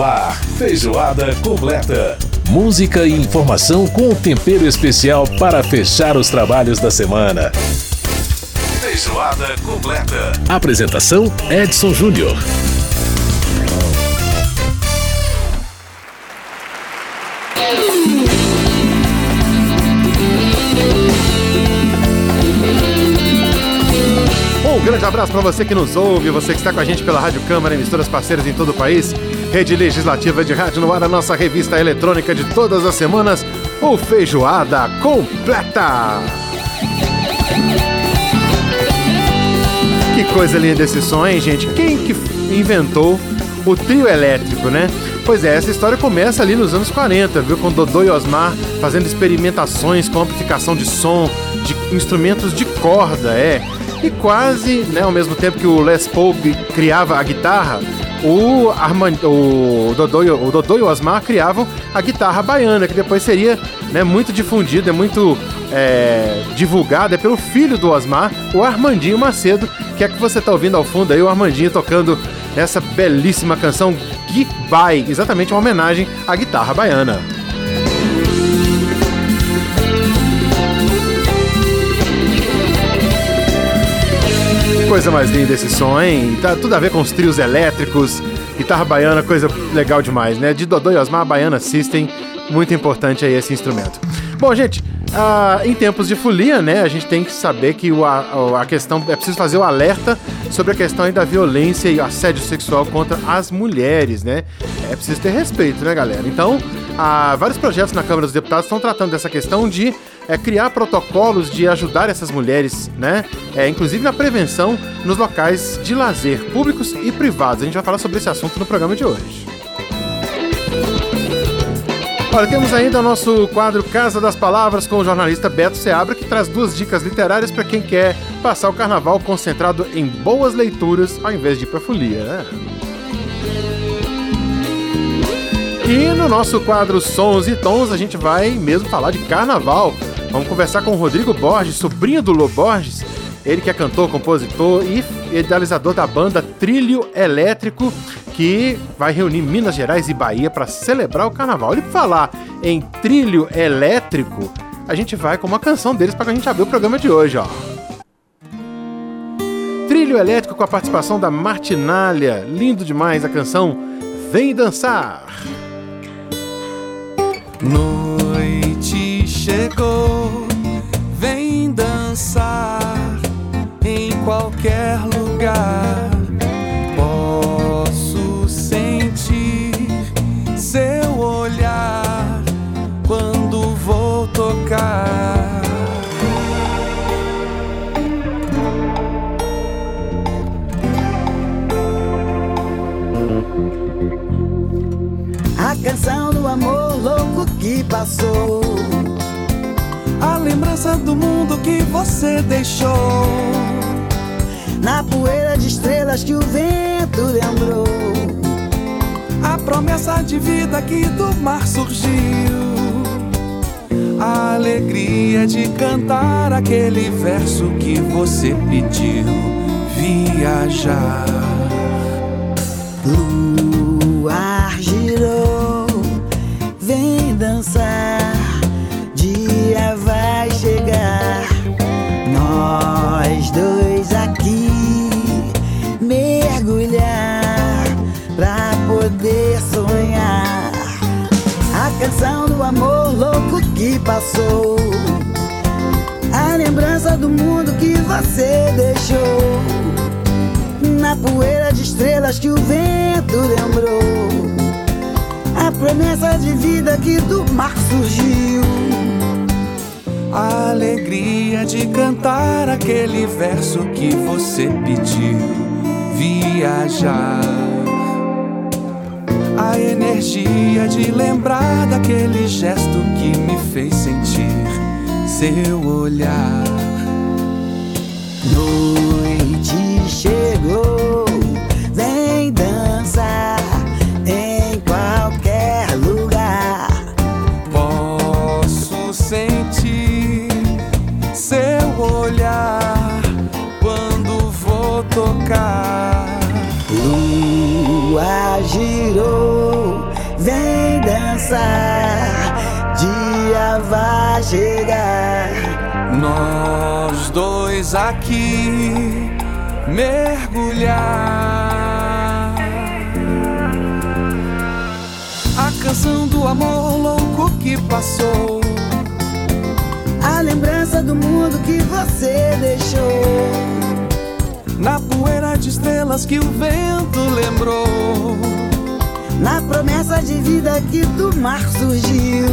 Ar, feijoada completa. Música e informação com tempero especial para fechar os trabalhos da semana. Feijoada completa. Apresentação Edson Júnior. Um grande abraço para você que nos ouve, você que está com a gente pela Rádio Câmara, emissoras parceiras em todo o país, Rede Legislativa de Rádio no ar, a nossa revista eletrônica de todas as semanas, o Feijoada Completa. Que coisa linda esse som, hein, gente? Quem que inventou o trio elétrico, né? Pois é, essa história começa ali nos anos 40, viu? Com Dodô e Osmar fazendo experimentações com amplificação de som, de instrumentos de corda, é. E quase, né, ao mesmo tempo que o Les Paul criava a guitarra, o, Armand, o, Dodô, o Dodô e o Osmar criavam a guitarra baiana, que depois seria né, muito difundida, muito é, divulgada. Pelo filho do Osmar, o Armandinho Macedo, que é que você está ouvindo ao fundo aí, o Armandinho tocando essa belíssima canção Bai, exatamente uma homenagem à guitarra baiana. Coisa mais linda esse som, hein? Tá tudo a ver com os trios elétricos, guitarra baiana, coisa legal demais, né? De Dodô e Osmar, Baiana System, muito importante aí esse instrumento. Bom, gente, ah, em tempos de folia, né, a gente tem que saber que o, a, a questão, é preciso fazer o alerta sobre a questão da violência e assédio sexual contra as mulheres, né? É preciso ter respeito, né, galera? Então, há vários projetos na Câmara dos Deputados estão tratando dessa questão de é, criar protocolos de ajudar essas mulheres, né? É, inclusive na prevenção nos locais de lazer, públicos e privados. A gente vai falar sobre esse assunto no programa de hoje. Olha, temos ainda o nosso quadro Casa das Palavras com o jornalista Beto Seabra, que traz duas dicas literárias para quem quer passar o carnaval concentrado em boas leituras ao invés de ir folia, né? E no nosso quadro Sons e Tons, a gente vai mesmo falar de carnaval. Vamos conversar com o Rodrigo Borges, sobrinho do Lô Borges. Ele que é cantor, compositor e idealizador da banda Trilho Elétrico, que vai reunir Minas Gerais e Bahia para celebrar o carnaval. E falar em trilho elétrico, a gente vai com uma canção deles para a gente abrir o programa de hoje, ó. Trilho elétrico com a participação da Martinalha. Lindo demais a canção Vem Dançar. Noite chegou, vem dançar em qualquer lugar. Posso sentir seu olhar quando vou tocar. A canção do amor louco que passou. Lembrança do mundo que você deixou. Na poeira de estrelas que o vento lembrou. A promessa de vida que do mar surgiu. A alegria de cantar aquele verso que você pediu. Viajar. Amor louco que passou. A lembrança do mundo que você deixou. Na poeira de estrelas que o vento lembrou. A promessa de vida que do mar surgiu. A alegria de cantar aquele verso que você pediu. Viajar. A energia de lembrar daquele gesto que me fez sentir seu olhar. Noite chegou, chegar. Nós dois aqui mergulhar. A canção do amor louco que passou. A lembrança do mundo que você deixou. Na poeira de estrelas que o vento lembrou. Na promessa de vida que do mar surgiu.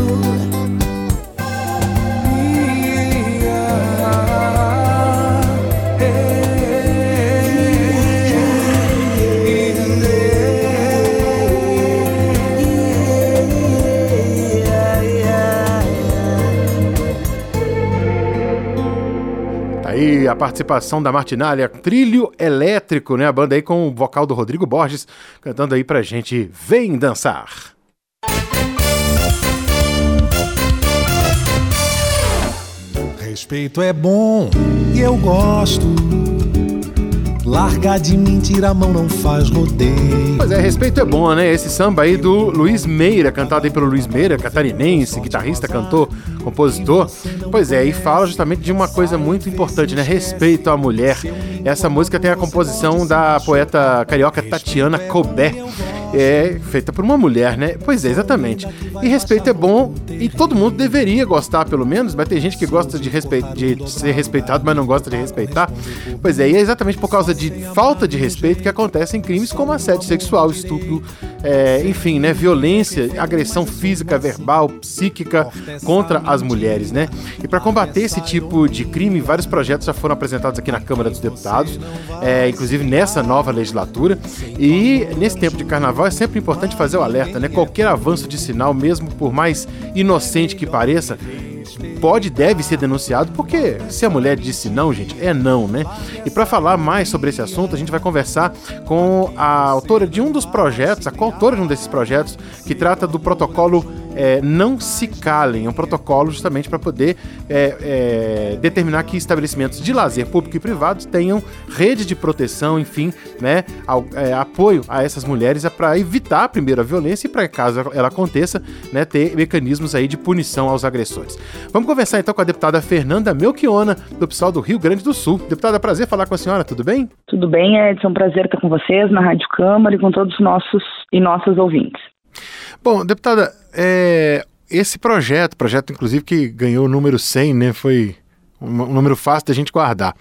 A participação da Martinália, Trilho Elétrico, né? A banda aí com o vocal do Rodrigo Borges, cantando aí pra gente Vem Dançar. Respeito é bom e eu gosto. Larga de mentira, a mão não faz rodeio. Pois é, respeito é bom, né? Esse samba aí do Luiz Meira, cantado aí pelo Luiz Meira, catarinense, guitarrista, cantor, compositor. Pois é, e fala justamente de uma coisa muito importante, né? Respeito à mulher. Essa música tem a composição da poeta carioca Tatiana Colbert é feita por uma mulher, né? Pois é, exatamente. E respeito é bom e todo mundo deveria gostar, pelo menos, mas tem gente que gosta de, de ser respeitado, mas não gosta de respeitar. Pois é, e é exatamente por causa de falta de respeito que acontecem crimes como assédio sexual, estupro, é, enfim, né? Violência, agressão física, verbal, psíquica contra as mulheres, né? E para combater esse tipo de crime, vários projetos já foram apresentados aqui na Câmara dos Deputados, é, inclusive nessa nova legislatura. E nesse tempo de carnaval, é sempre importante fazer o alerta, né? Qualquer avanço de sinal, mesmo por mais inocente que pareça, pode deve ser denunciado, porque se a mulher disse não, gente, é não, né? E para falar mais sobre esse assunto, a gente vai conversar com a autora de um dos projetos, a coautora de um desses projetos, que trata do protocolo é, não se calem. É um protocolo justamente para poder é, é, determinar que estabelecimentos de lazer público e privados tenham rede de proteção, enfim, né, ao, é, apoio a essas mulheres é para evitar primeiro a violência e para caso ela aconteça, né, ter mecanismos aí de punição aos agressores. Vamos conversar então com a deputada Fernanda Melchiona, do PSOL do Rio Grande do Sul. Deputada, prazer falar com a senhora, tudo bem? Tudo bem, Edson, prazer estar com vocês na Rádio Câmara e com todos os nossos e nossas ouvintes. Bom, deputada, é, esse projeto, projeto inclusive que ganhou o número 100, né, foi um, número fácil da gente guardar.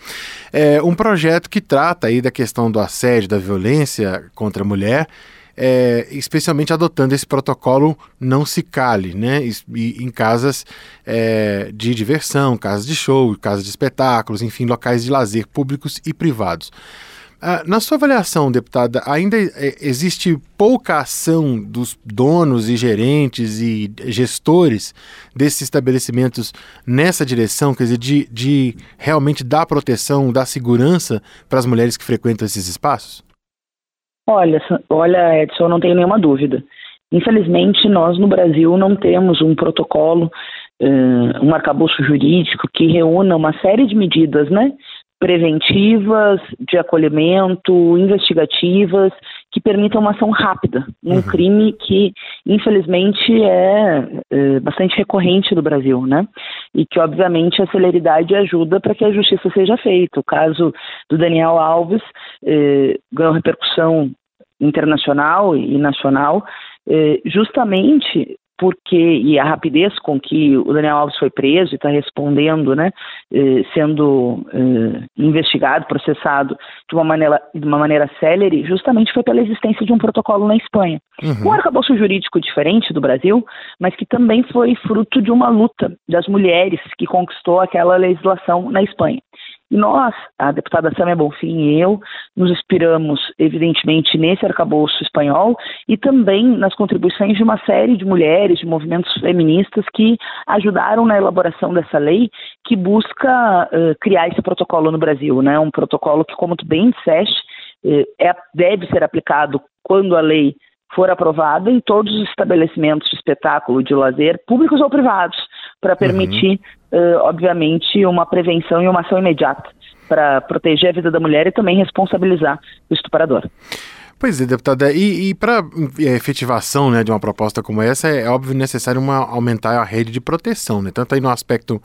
É um projeto que trata aí da questão do assédio, da violência contra a mulher, é, especialmente adotando esse protocolo não se cale, né? E, em casas é, de diversão, casas de show, casas de espetáculos, enfim, locais de lazer públicos e privados. Ah, na sua avaliação, deputada, ainda existe pouca ação dos donos e gerentes e gestores desses estabelecimentos nessa direção, quer dizer, de, de realmente dar proteção, dar segurança para as mulheres que frequentam esses espaços? Olha, olha, Edson, não tenho nenhuma dúvida. Infelizmente, nós no Brasil não temos um protocolo, um arcabouço jurídico que reúna uma série de medidas, né? Preventivas, de acolhimento, investigativas, que permitam uma ação rápida num uhum. crime que, infelizmente, é, é, bastante recorrente no Brasil, né? E que, obviamente, a celeridade ajuda para que a justiça seja feita. O caso do Daniel Alves é, ganhou repercussão internacional e nacional, é, justamente porque e a rapidez com que o Daniel Alves foi preso e está respondendo, né, eh, sendo eh, investigado, processado de uma maneira de uma maneira célere, justamente foi pela existência de um protocolo na Espanha, uhum. um arcabouço jurídico diferente do Brasil, mas que também foi fruto de uma luta das mulheres que conquistou aquela legislação na Espanha. Nós, a deputada Samia Bonfim e eu, nos inspiramos, evidentemente, nesse arcabouço espanhol e também nas contribuições de uma série de mulheres, de movimentos feministas que ajudaram na elaboração dessa lei que busca uh, criar esse protocolo no Brasil, né? Um protocolo que, como tu bem disseste, uh, é, deve ser aplicado quando a lei for aprovada em todos os estabelecimentos de espetáculo, de lazer, públicos ou privados, para permitir uhum uh, obviamente, uma prevenção e uma ação imediata para proteger a vida da mulher e também responsabilizar o estuprador. Pois é, deputada, e, e para é, efetivação né, de uma proposta como essa, é óbvio necessário uma, aumentar a rede de proteção, né? tanto aí no aspecto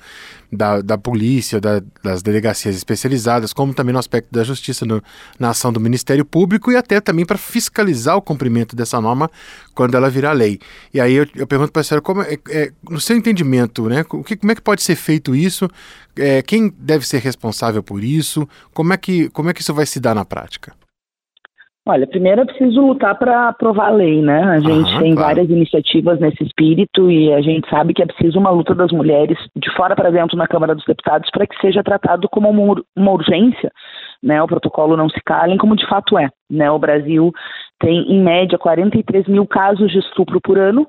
da, da polícia, da, das delegacias especializadas, como também no aspecto da justiça, no, na ação do Ministério Público e até também para fiscalizar o cumprimento dessa norma quando ela virar lei. E aí eu, eu pergunto para a senhora, como é, é, no seu entendimento, né, o que, como é que pode ser feito isso? É, quem deve ser responsável por isso? Como é, que, como é que isso vai se dar na prática? Olha, primeiro é preciso lutar para aprovar a lei, né? A gente tem claro. várias iniciativas nesse espírito e a gente sabe que é preciso uma luta das mulheres de fora para dentro na Câmara dos Deputados para que seja tratado como uma, uma urgência, né? O protocolo não se calem, como de fato é, né? O Brasil tem, em média, 43 mil casos de estupro por ano.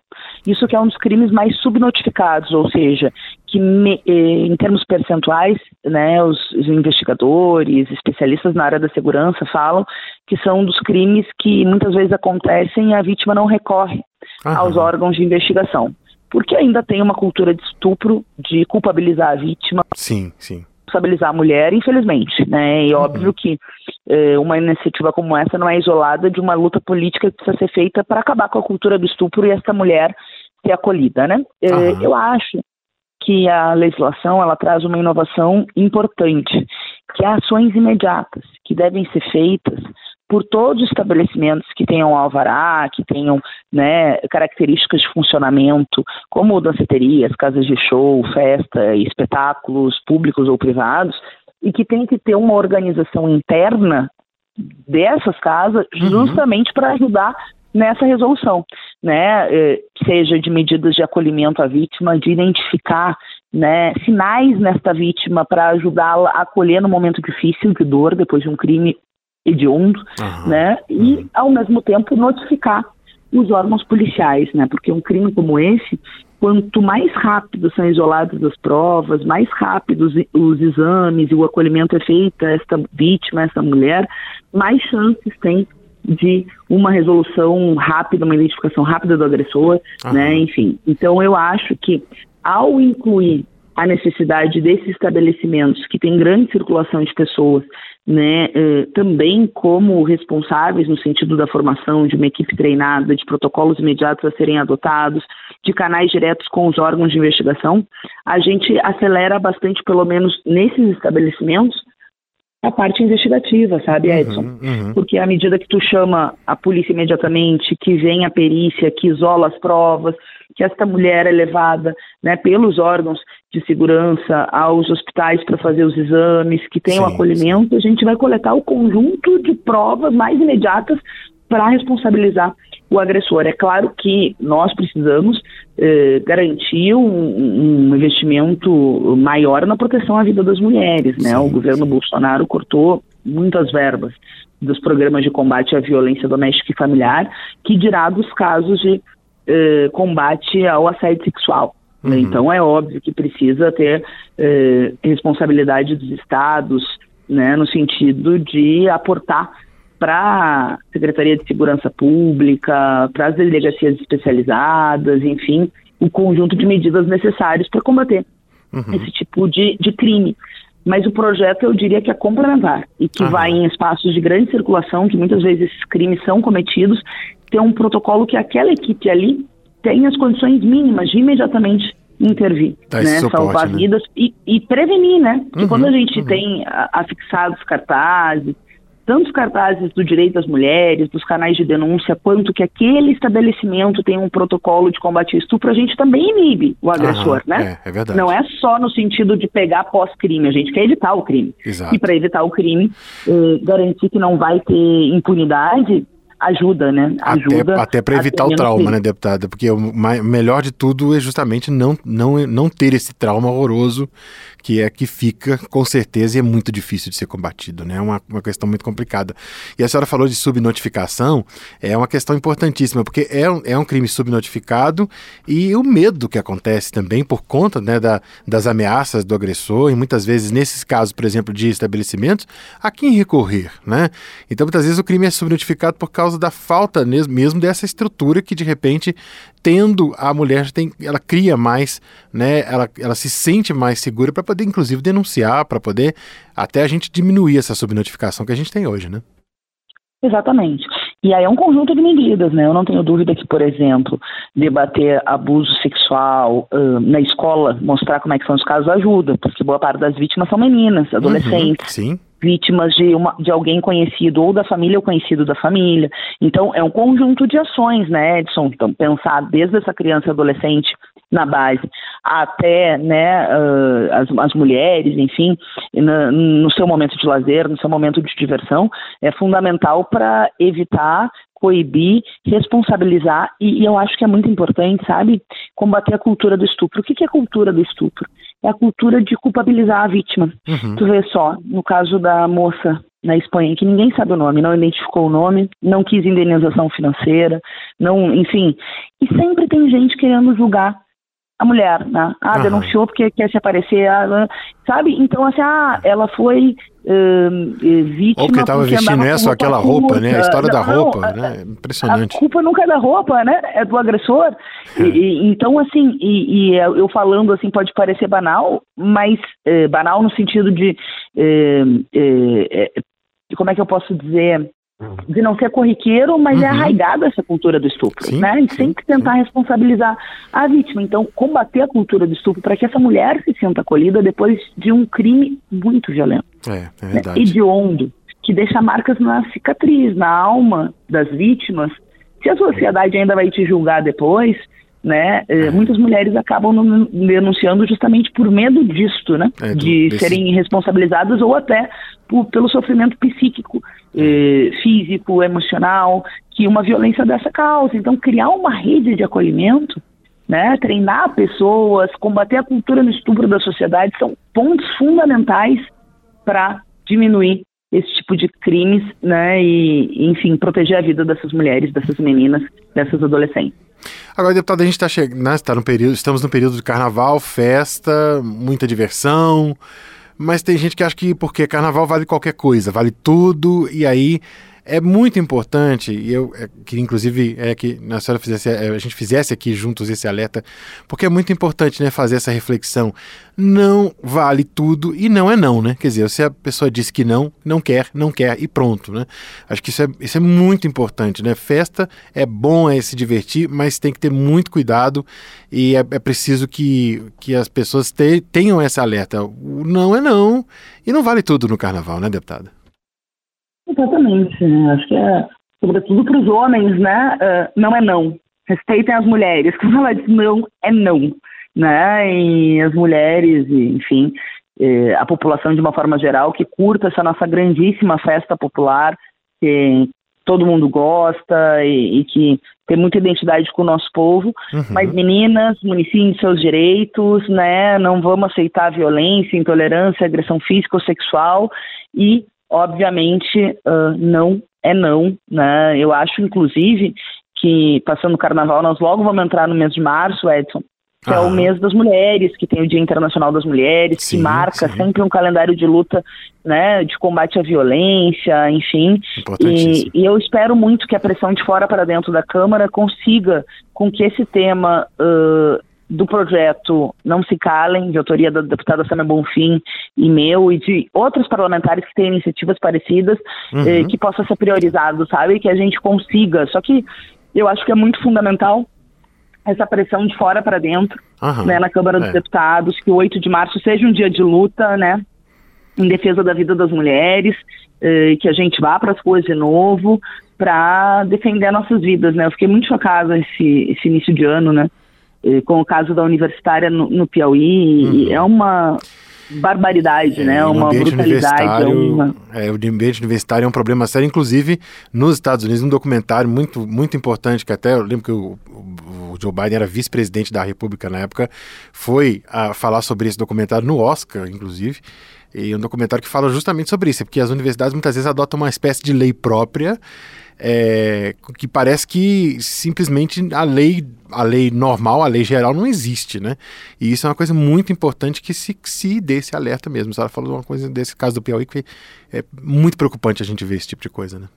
Isso que é um dos crimes mais subnotificados, ou seja, que me, eh, em termos percentuais, né, os, os, investigadores, especialistas na área da segurança falam que são dos crimes que muitas vezes acontecem e a vítima não recorre Aham. aos órgãos de investigação. Porque ainda tem uma cultura de estupro, de culpabilizar a vítima. Sim, sim responsabilizar a mulher, infelizmente, né? E uhum. óbvio que eh, uma iniciativa como essa não é isolada de uma luta política que precisa ser feita para acabar com a cultura do estupro e essa mulher ser acolhida, né? Uhum. Eu acho que a legislação ela traz uma inovação importante, que é ações imediatas que devem ser feitas por todos os estabelecimentos que tenham alvará, que tenham né, características de funcionamento, como danceterias, casas de show, festa, espetáculos públicos ou privados, e que tem que ter uma organização interna dessas casas uhum. justamente para ajudar nessa resolução, né? Eh, seja de medidas de acolhimento à vítima, de identificar né, sinais nesta vítima para ajudá-la a acolher no momento difícil de dor depois de um crime hediondo, uhum. né? E uhum. ao mesmo tempo notificar os órgãos policiais, né? Porque um crime como esse, quanto mais rápido são isoladas as provas, mais rápidos os exames e o acolhimento é feito a esta vítima, a esta mulher, mais chances tem de uma resolução rápida, uma identificação rápida do agressor, uhum. né? Enfim, então eu acho que ao incluir a necessidade desses estabelecimentos que têm grande circulação de pessoas né, eh, também como responsáveis no sentido da formação de uma equipe treinada, de protocolos imediatos a serem adotados, de canais diretos com os órgãos de investigação, a gente acelera bastante, pelo menos nesses estabelecimentos, a parte investigativa, sabe, uhum, Edson? Uhum, uhum. Porque à medida que tu chama a polícia imediatamente, que vem a perícia, que isola as provas, que esta mulher é levada né, pelos órgãos de segurança aos hospitais para fazer os exames, que tem o acolhimento, sim. a gente vai coletar o conjunto de provas mais imediatas para responsabilizar o agressor. É claro que nós precisamos eh, garantir um, um, investimento maior na proteção à vida das mulheres. Né? Sim, o governo sim. Bolsonaro cortou muitas verbas dos programas de combate à violência doméstica e familiar, que dirá dos casos de eh, combate ao assédio sexual. Uhum. Então é óbvio que precisa ter eh, responsabilidade dos estados, né, no sentido de aportar para a Secretaria de Segurança Pública, para as delegacias especializadas, enfim, o conjunto de medidas necessárias para combater uhum. esse tipo de, de crime. Mas o projeto eu diria que é complementar e que vai em espaços de grande circulação, que muitas vezes esses crimes são cometidos, ter um protocolo que aquela equipe ali tem as condições mínimas de imediatamente intervir, né? Suporte, salvar né? vidas e, e, prevenir, né? Porque uhum, quando a gente uhum. tem afixados cartazes, tantos cartazes do direito das mulheres, dos canais de denúncia, quanto que aquele estabelecimento tem um protocolo de combate ao estupro, a gente também inibe o agressor, Aham, né? É, é verdade. Não é só no sentido de pegar pós-crime, a gente quer evitar o crime. Exato. E para evitar o crime, eh, garantir que não vai ter impunidade, ajuda, né? Ajuda até até para evitar o trauma, né, deputada? Porque o melhor de tudo é justamente não, não, não ter esse trauma horroroso que é que fica com certeza e é muito difícil de ser combatido, né? É uma, uma questão muito complicada. E a senhora falou de subnotificação, é uma questão importantíssima, porque é um, é um crime subnotificado e o medo que acontece também por conta né, da, das ameaças do agressor, e muitas vezes, nesses casos, por exemplo, de estabelecimentos, a quem recorrer, né? Então, muitas vezes o crime é subnotificado por causa causa da falta mesmo dessa estrutura que de repente tendo a mulher tem, ela cria mais, né? Ela, ela se sente mais segura para poder inclusive denunciar, para poder até a gente diminuir essa subnotificação que a gente tem hoje, né? Exatamente. E aí é um conjunto de medidas, né? Eu não tenho dúvida que, por exemplo, debater abuso sexual uh, na escola, mostrar como é que são os casos ajuda, porque boa parte das vítimas são meninas, adolescentes. Uhum, sim vítimas de, uma, de alguém conhecido ou da família ou conhecido da família. Então, é um conjunto de ações, né, Edson? Então, pensar desde essa criança e adolescente na base até né, uh, as, as, mulheres, enfim, no, no seu momento de lazer, no seu momento de diversão, é fundamental para evitar coibir, responsabilizar e, e, eu acho que é muito importante, sabe, combater a cultura do estupro. O que, que é cultura do estupro? É a cultura de culpabilizar a vítima. Uhum. Tu vê só, no caso da moça na Espanha, que ninguém sabe o nome, não identificou o nome, não quis indenização financeira, não, enfim. E sempre tem gente querendo julgar a mulher, né? Ah, uhum. denunciou porque quer se aparecer, ah, sabe? Então, assim, ah, ela foi uh, vítima. Ou porque estava vestindo essa ou aquela roupa, né? A história não, da roupa, né? Impressionante. A culpa nunca é da roupa, né? É do agressor. É. E, então, assim, e, e, eu falando assim pode parecer banal, mas eh, banal no sentido de eh, eh, como é que eu posso dizer? De não ser corriqueiro, mas é uhum. é arraigada essa cultura do estupro, sim, né? E sempre tentar sim. responsabilizar a vítima. Então, combater a cultura do estupro para que essa mulher se sinta acolhida depois de um crime muito violento. É, é verdade. Né? Hediondo, que deixa marcas na cicatriz, na alma das vítimas. Se a sociedade ainda vai te julgar depois, né? É. Muitas mulheres acabam denunciando justamente por medo disto, né? É, do, de desse... serem responsabilizadas ou até por, pelo sofrimento psíquico, eh, físico, emocional, que uma violência dessa causa. Então, criar uma rede de acolhimento, né? Treinar pessoas, combater a cultura no estupro da sociedade são pontos fundamentais para diminuir esse tipo de crimes, né? E, enfim, proteger a vida dessas mulheres, dessas meninas, dessas adolescentes. Agora, deputado, a gente está chegando, né, tá no período, estamos no período de carnaval, festa, muita diversão, mas tem gente que acha que porque carnaval vale qualquer coisa, vale tudo, e aí é muito importante, e eu é, queria inclusive é, que a senhora fizesse, é, a gente fizesse aqui juntos esse alerta, porque é muito importante né, fazer essa reflexão. Não vale tudo e não é não, né? Quer dizer, se a pessoa disse que não, não quer, não quer e pronto, né? Acho que isso é, isso é muito importante, né? Festa é bom, é se divertir, mas tem que ter muito cuidado e é, é preciso que, que as pessoas te, tenham essa alerta. O não é não e não vale tudo no carnaval, né, deputada? Exatamente. Né? Acho que é, sobretudo para os homens, né? Uh, não é não. Respeitem as mulheres. Quando ela diz não, é não. Né? E as mulheres, enfim, eh, a população de uma forma geral que curta essa nossa grandíssima festa popular, que todo mundo gosta e, e que tem muita identidade com o nosso povo. Uhum. Mas meninas, municiem seus direitos, né? Não vamos aceitar violência, intolerância, agressão física ou sexual e obviamente uh, não é não, né? Eu acho, inclusive, que passando o carnaval, nós logo vamos entrar no mês de março, Edson, que ah. é o mês das mulheres, que tem o Dia Internacional das Mulheres, sim, que marca sim. sempre um calendário de luta, né, de combate à violência, enfim. E, e, eu espero muito que a pressão de fora para dentro da Câmara consiga com que esse tema uh, do projeto Não Se Calem, de autoria da deputada Samia Bonfim e meu, e de outros parlamentares que têm iniciativas parecidas, uhum. eh, que possa ser priorizado, sabe? Que a gente consiga. Só que eu acho que é muito fundamental essa pressão de fora para dentro, uhum. né, na Câmara é. dos Deputados, que o 8 de março seja um dia de luta, né? Em defesa da vida das mulheres, eh, que a gente vá para as ruas de novo para defender nossas vidas, né? Eu fiquei muito chocada esse, esse início de ano, né? Com o caso da universitária no, no Piauí, uhum. é uma barbaridade, é, né? Uma brutalidade. É uma... É, o ambiente universitário é um problema sério, inclusive nos Estados Unidos, um documentário muito, muito importante, que até eu lembro que o, o Joe Biden era vice-presidente da República na época, foi a falar sobre esse documentário no Oscar, inclusive. E um documentário que fala justamente sobre isso, porque as universidades muitas vezes adotam uma espécie de lei própria é, que parece que simplesmente a lei, a lei normal, a lei geral não existe, né? E isso é uma coisa muito importante que se, se dê esse alerta mesmo. Senhora falou uma coisa desse caso do Piauí que é muito preocupante a gente ver esse tipo de coisa, né?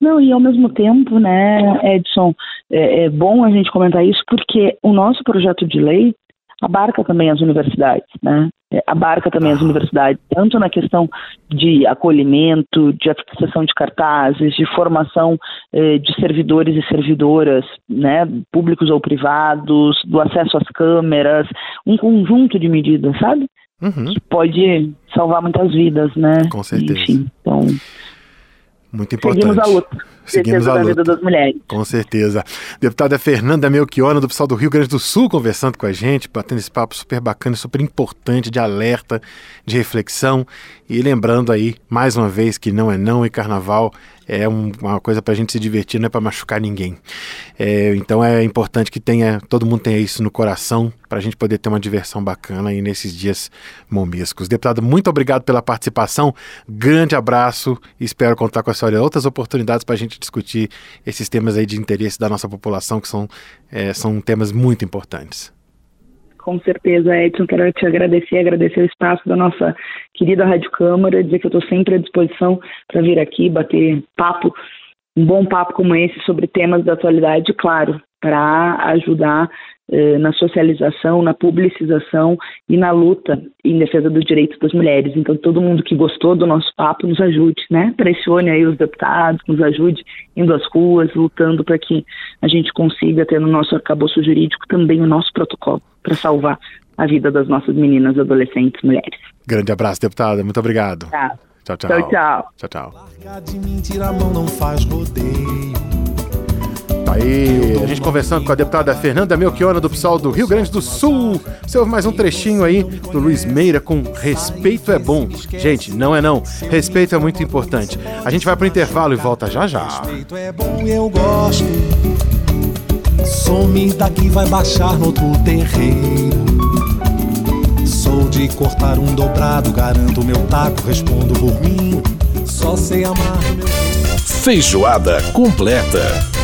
Não, e ao mesmo tempo, né, Edson, é, é bom a gente comentar isso porque o nosso projeto de lei abarca também as universidades, né? É, abarca também as universidades, tanto na questão de acolhimento, de fixação de cartazes, de formação eh, de servidores e servidoras, né, públicos ou privados, do acesso às câmeras, um conjunto de medidas, sabe? Uhum. Que pode salvar muitas vidas, né? Com certeza. Enfim, então muito importante. Seguimos a luta. Seguimos a luta. vida das mulheres. Com certeza. Deputada Fernanda Melchiona, do pessoal do Rio Grande do Sul, conversando com a gente, batendo esse papo super bacana, super importante, de alerta, de reflexão. E lembrando aí, mais uma vez, que não é não e carnaval é um, uma coisa para a gente se divertir, não é para machucar ninguém. É, então é importante que tenha todo mundo tenha isso no coração para a gente poder ter uma diversão bacana aí nesses dias momescos. Deputado, muito obrigado pela participação, grande abraço espero contar com a senhora outras oportunidades para a gente discutir esses temas aí de interesse da nossa população, que são, é, são temas muito importantes. Com certeza, Edson, quero te agradecer, agradecer o espaço da nossa querida Rádio Câmara, dizer que eu estou sempre à disposição para vir aqui bater papo, um bom papo como esse sobre temas da atualidade, claro, para ajudar eh, na socialização, na publicização e na luta em defesa dos direitos das mulheres. Então, todo mundo que gostou do nosso papo nos ajude, né? Pressione aí os deputados, nos ajude indo às ruas, lutando para que a gente consiga ter no nosso arcabouço jurídico também o nosso protocolo para salvar a vida das nossas meninas, adolescentes, mulheres. Grande abraço, deputada. Muito obrigado. Tá. Tchau, tchau. Tchau, tchau. Tchau, tchau. Larga de mentira, a mão não faz rodeio. Tá aí, a gente conversando com a deputada Fernanda Melchiona do PSOL do Rio Grande do Sul. Você ouve mais um trechinho aí do Luiz Meira com Respeito é bom. Gente, não é não. Respeito é muito importante. A gente vai pro intervalo e volta já já. Respeito é bom, eu gosto. Some daqui, vai baixar no outro terreiro. De cortar um dobrado, garanto meu taco, respondo por mim. Só sei amar. Feijoada completa.